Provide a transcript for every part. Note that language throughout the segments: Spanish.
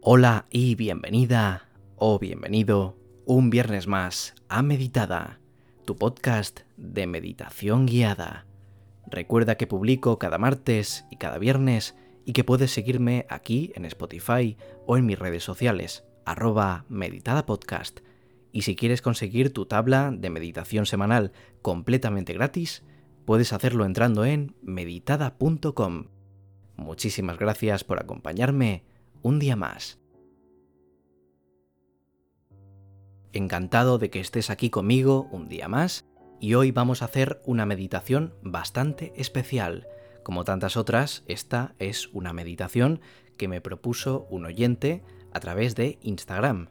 Hola y bienvenida o bienvenido un viernes más a Meditada, tu podcast de meditación guiada. Recuerda que publico cada martes y cada viernes y que puedes seguirme aquí en Spotify o en mis redes sociales, arroba meditadapodcast. Y si quieres conseguir tu tabla de meditación semanal completamente gratis, puedes hacerlo entrando en meditada.com. Muchísimas gracias por acompañarme un día más. Encantado de que estés aquí conmigo un día más y hoy vamos a hacer una meditación bastante especial. Como tantas otras, esta es una meditación que me propuso un oyente a través de Instagram.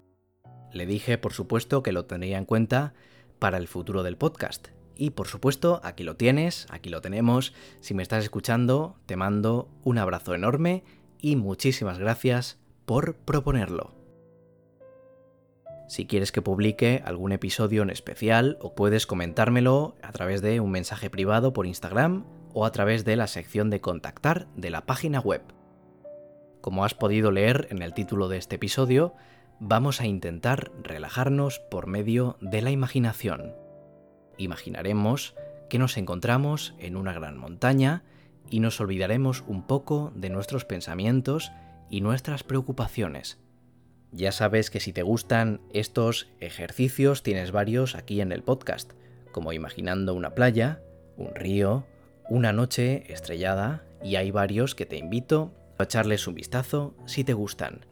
Le dije, por supuesto, que lo tendría en cuenta para el futuro del podcast. Y por supuesto, aquí lo tienes, aquí lo tenemos. Si me estás escuchando, te mando un abrazo enorme y muchísimas gracias por proponerlo. Si quieres que publique algún episodio en especial, o puedes comentármelo a través de un mensaje privado por Instagram o a través de la sección de contactar de la página web. Como has podido leer en el título de este episodio, vamos a intentar relajarnos por medio de la imaginación. Imaginaremos que nos encontramos en una gran montaña y nos olvidaremos un poco de nuestros pensamientos y nuestras preocupaciones. Ya sabes que si te gustan estos ejercicios tienes varios aquí en el podcast, como imaginando una playa, un río, una noche estrellada y hay varios que te invito a echarles un vistazo si te gustan.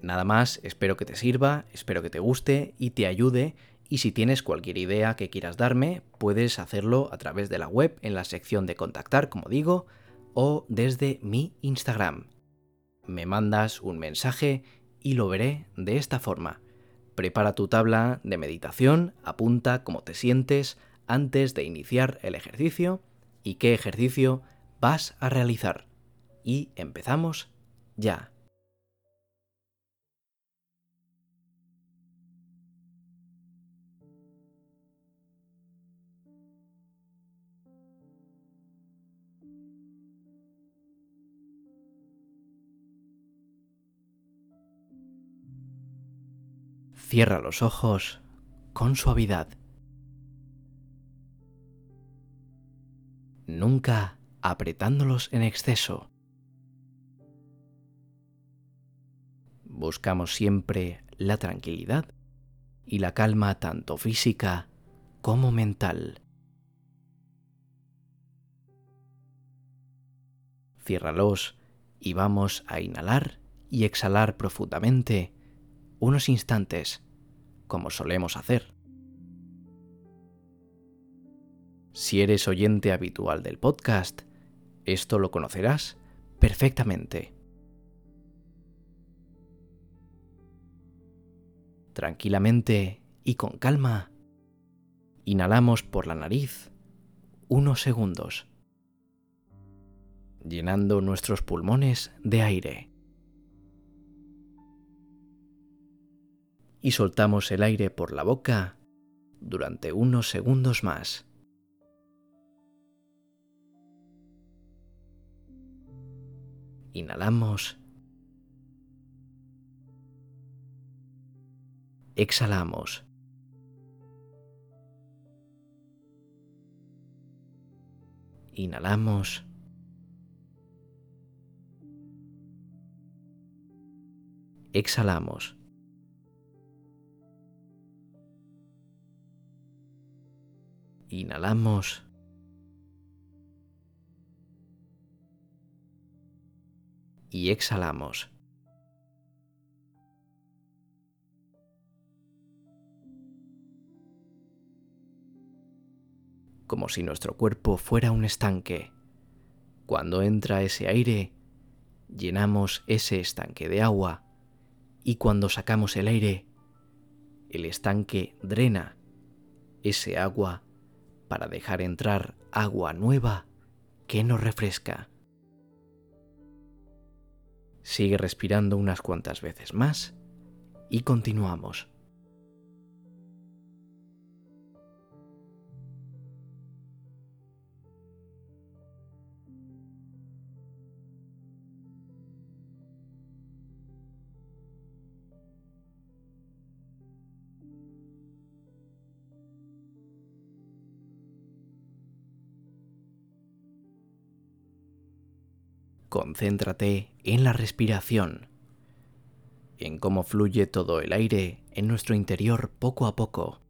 Nada más, espero que te sirva, espero que te guste y te ayude y si tienes cualquier idea que quieras darme, puedes hacerlo a través de la web en la sección de contactar, como digo, o desde mi Instagram. Me mandas un mensaje y lo veré de esta forma. Prepara tu tabla de meditación, apunta cómo te sientes antes de iniciar el ejercicio y qué ejercicio vas a realizar. Y empezamos ya. Cierra los ojos con suavidad. Nunca apretándolos en exceso. Buscamos siempre la tranquilidad y la calma tanto física como mental. Ciérralos y vamos a inhalar y exhalar profundamente unos instantes, como solemos hacer. Si eres oyente habitual del podcast, esto lo conocerás perfectamente. Tranquilamente y con calma, inhalamos por la nariz unos segundos, llenando nuestros pulmones de aire. Y soltamos el aire por la boca durante unos segundos más. Inhalamos. Exhalamos. Inhalamos. Exhalamos. Inhalamos. Y exhalamos. Como si nuestro cuerpo fuera un estanque. Cuando entra ese aire, llenamos ese estanque de agua y cuando sacamos el aire, el estanque drena ese agua para dejar entrar agua nueva que nos refresca. Sigue respirando unas cuantas veces más y continuamos. Concéntrate en la respiración, en cómo fluye todo el aire en nuestro interior poco a poco.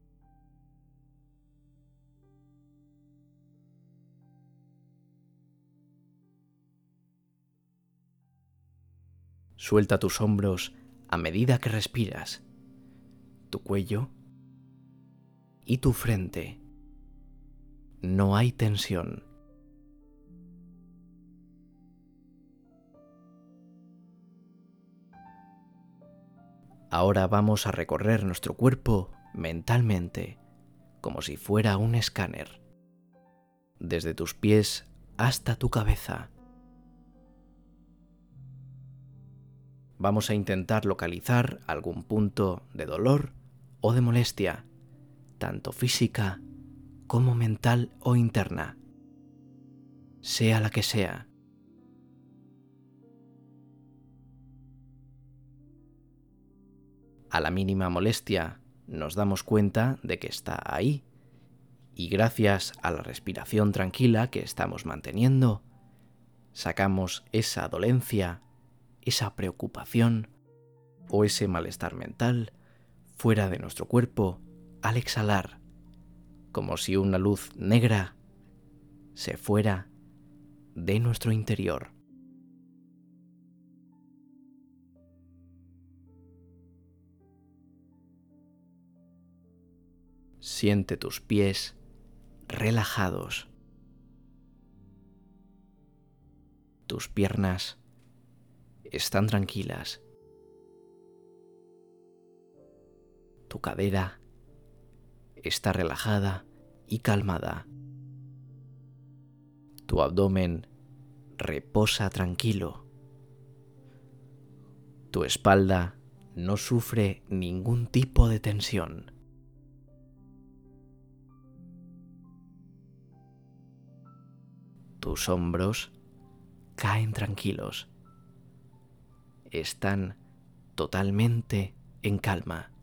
Suelta tus hombros a medida que respiras, tu cuello y tu frente. No hay tensión. Ahora vamos a recorrer nuestro cuerpo mentalmente, como si fuera un escáner, desde tus pies hasta tu cabeza. Vamos a intentar localizar algún punto de dolor o de molestia, tanto física como mental o interna, sea la que sea. A la mínima molestia nos damos cuenta de que está ahí y gracias a la respiración tranquila que estamos manteniendo, sacamos esa dolencia, esa preocupación o ese malestar mental fuera de nuestro cuerpo al exhalar, como si una luz negra se fuera de nuestro interior. Siente tus pies relajados. Tus piernas están tranquilas. Tu cadera está relajada y calmada. Tu abdomen reposa tranquilo. Tu espalda no sufre ningún tipo de tensión. Tus hombros caen tranquilos. Están totalmente en calma.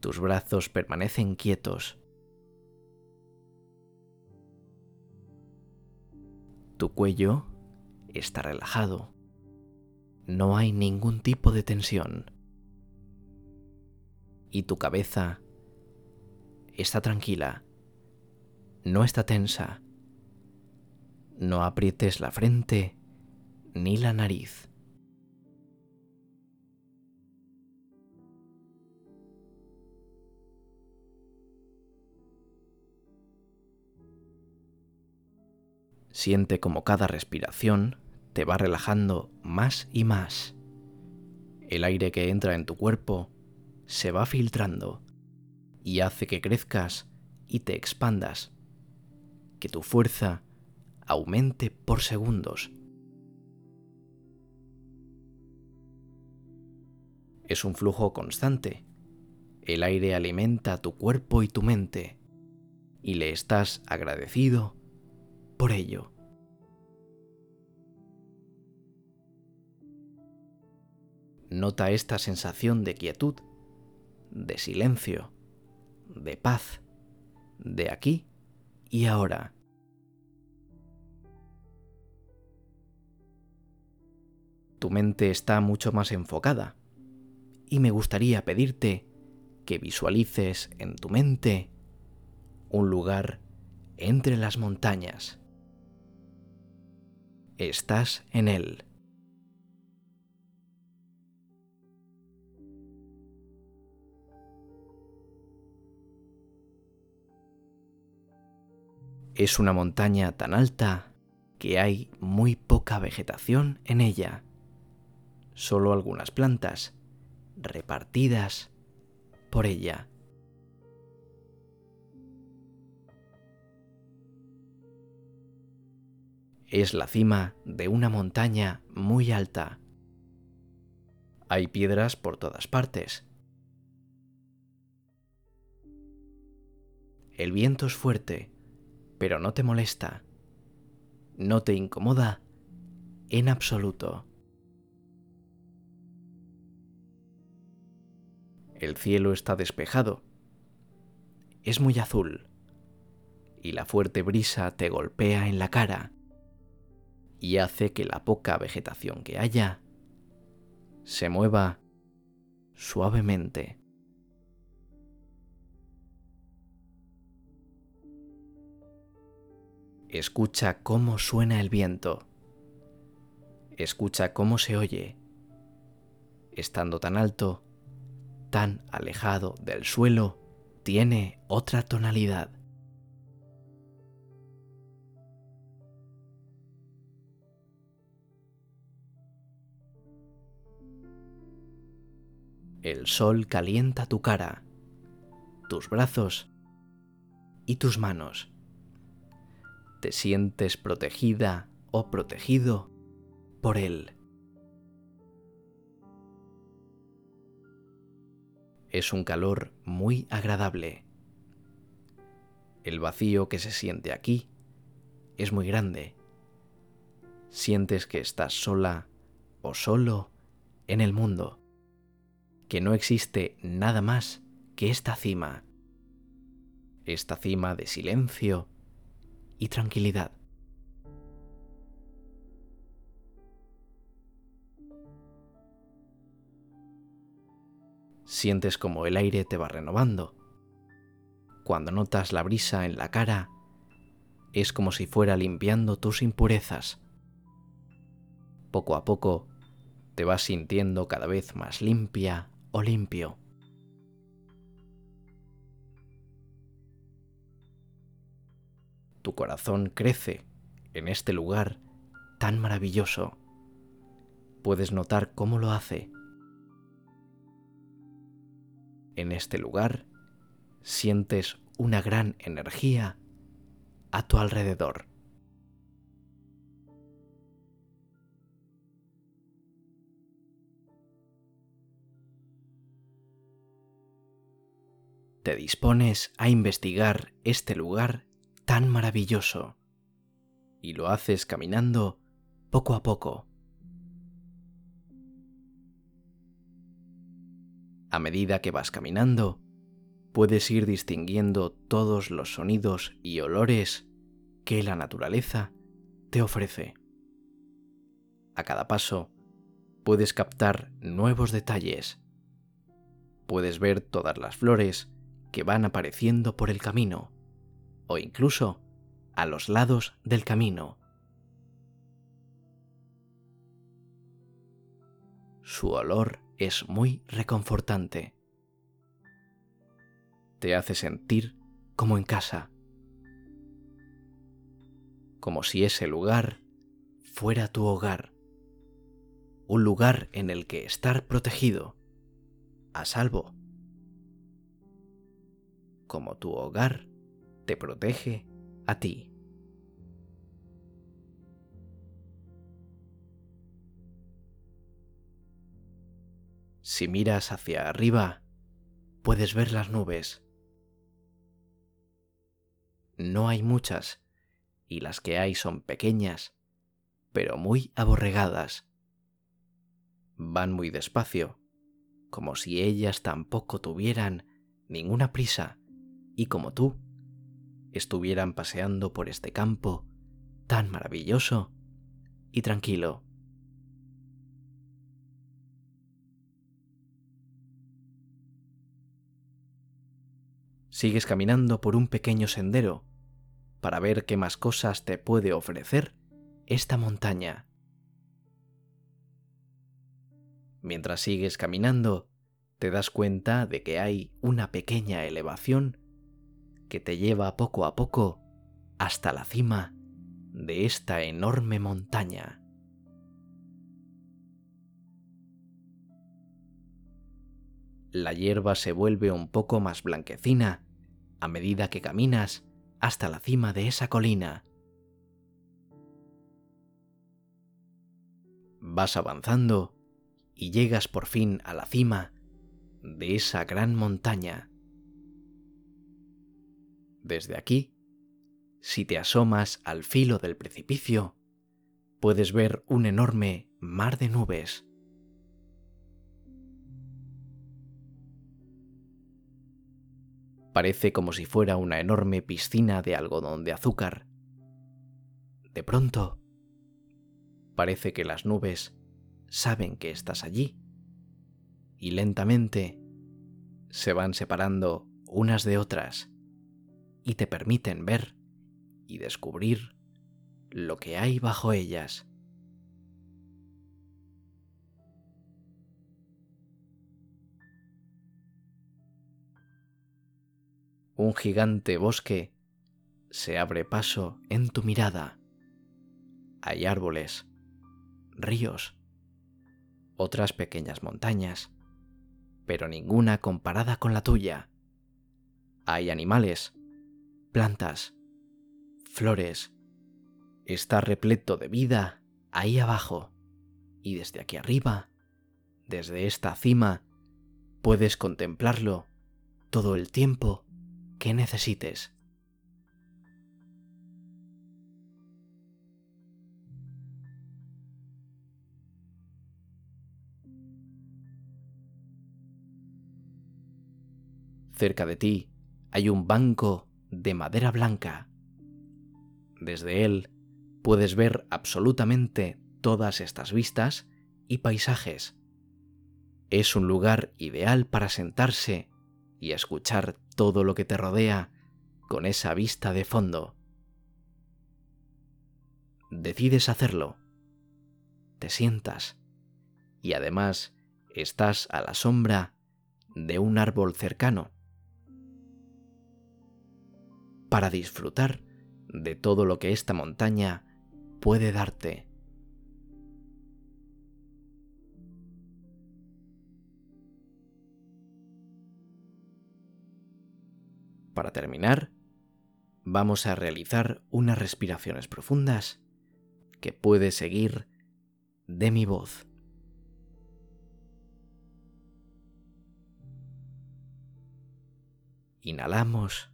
Tus brazos permanecen quietos. Tu cuello está relajado. No hay ningún tipo de tensión. Y tu cabeza está tranquila. No está tensa no aprietes la frente ni la nariz. Siente como cada respiración te va relajando más y más. El aire que entra en tu cuerpo se va filtrando y hace que crezcas y te expandas, que tu fuerza aumente por segundos. Es un flujo constante. El aire alimenta tu cuerpo y tu mente y le estás agradecido por ello. Nota esta sensación de quietud, de silencio, de paz, de aquí y ahora. Tu mente está mucho más enfocada. Y me gustaría pedirte que visualices en tu mente un lugar entre las montañas. Estás en él. Es una montaña tan alta que hay muy poca vegetación en ella solo algunas plantas repartidas por ella. Es la cima de una montaña muy alta. Hay piedras por todas partes. El viento es fuerte, pero no te molesta. No te incomoda en absoluto. El cielo está despejado. Es muy azul. Y la fuerte brisa te golpea en la cara. y hace que la poca vegetación que haya se mueva suavemente. Escucha cómo suena el viento. Escucha cómo se oye. Estando tan alto, tan alejado del suelo, tiene otra tonalidad. El sol calienta tu cara, tus brazos y tus manos te sientes protegida o protegido por él. Es un calor muy agradable. El vacío que se siente aquí es muy grande. Sientes que estás sola o solo en el mundo, que no existe nada más que esta cima, esta cima de silencio y tranquilidad. Sientes como el aire te va renovando. Cuando notas la brisa en la cara, es como si fuera limpiando tus impurezas. Poco a poco te vas sintiendo cada vez más limpia o limpio. tu corazón crece en este lugar tan maravilloso. Puedes notar cómo lo hace. En este lugar sientes una gran energía a tu alrededor. Te dispones a investigar este lugar tan maravilloso. Y lo haces caminando poco a poco. A medida que vas caminando, puedes ir distinguiendo todos los sonidos y olores que la naturaleza te ofrece. A cada paso, puedes captar nuevos detalles. Puedes ver todas las flores que van apareciendo por el camino o incluso a los lados del camino. Su olor es muy reconfortante. Te hace sentir como en casa, como si ese lugar fuera tu hogar, un lugar en el que estar protegido, a salvo, como tu hogar te protege a ti. Si miras hacia arriba, puedes ver las nubes. No hay muchas, y las que hay son pequeñas, pero muy aborregadas. Van muy despacio, como si ellas tampoco tuvieran ninguna prisa, y como tú, estuvieran paseando por este campo tan maravilloso y tranquilo. Sigues caminando por un pequeño sendero para ver qué más cosas te puede ofrecer esta montaña. Mientras sigues caminando, te das cuenta de que hay una pequeña elevación que te lleva poco a poco hasta la cima de esta enorme montaña. La hierba se vuelve un poco más blanquecina a medida que caminas hasta la cima de esa colina. Vas avanzando y llegas por fin a la cima de esa gran montaña. Desde aquí, si te asomas al filo del precipicio, puedes ver un enorme mar de nubes. Parece como si fuera una enorme piscina de algodón de azúcar. De pronto, parece que las nubes saben que estás allí y lentamente se van separando unas de otras y te permiten ver y descubrir lo que hay bajo ellas. Un gigante bosque se abre paso en tu mirada. Hay árboles, ríos, otras pequeñas montañas, pero ninguna comparada con la tuya. Hay animales, plantas, flores. Está repleto de vida ahí abajo. Y desde aquí arriba, desde esta cima, puedes contemplarlo todo el tiempo que necesites. Cerca de ti hay un banco de madera blanca. Desde él puedes ver absolutamente todas estas vistas y paisajes. Es un lugar ideal para sentarse y escuchar todo lo que te rodea con esa vista de fondo. Decides hacerlo. Te sientas y además estás a la sombra de un árbol cercano para disfrutar de todo lo que esta montaña puede darte. Para terminar, vamos a realizar unas respiraciones profundas que puedes seguir de mi voz. Inhalamos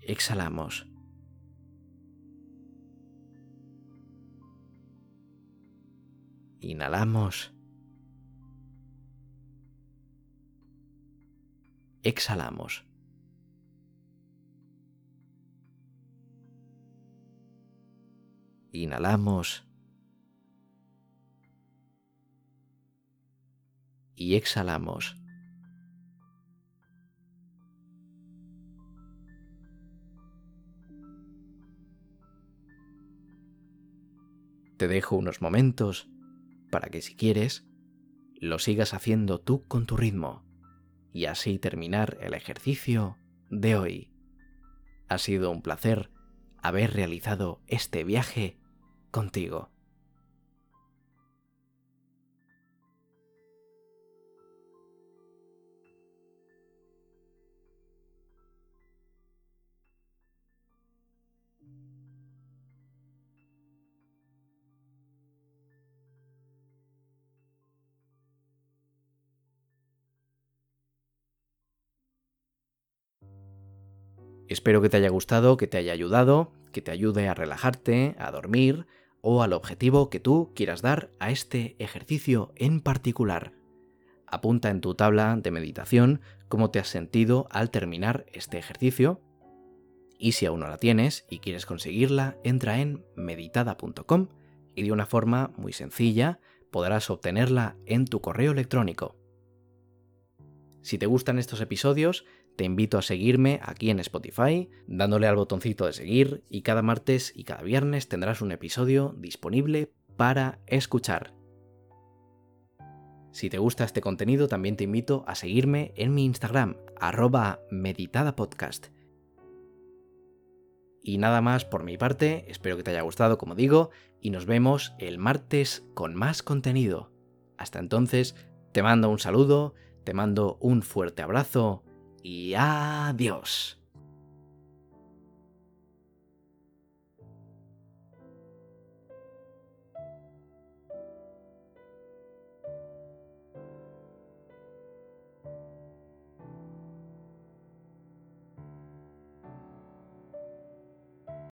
exhalamos. Inhalamos. Exhalamos. Inhalamos. Y exhalamos. Te dejo unos momentos para que si quieres, lo sigas haciendo tú con tu ritmo y así terminar el ejercicio de hoy. Ha sido un placer haber realizado este viaje contigo. Espero que te haya gustado, que te haya ayudado, que te ayude a relajarte, a dormir o al objetivo que tú quieras dar a este ejercicio en particular. Apunta en tu tabla de meditación cómo te has sentido al terminar este ejercicio y si aún no la tienes y quieres conseguirla, entra en meditada.com y de una forma muy sencilla podrás obtenerla en tu correo electrónico. Si te gustan estos episodios, te invito a seguirme aquí en Spotify, dándole al botoncito de seguir y cada martes y cada viernes tendrás un episodio disponible para escuchar. Si te gusta este contenido, también te invito a seguirme en mi Instagram, arroba meditadapodcast. Y nada más por mi parte, espero que te haya gustado como digo, y nos vemos el martes con más contenido. Hasta entonces, te mando un saludo, te mando un fuerte abrazo y adiós.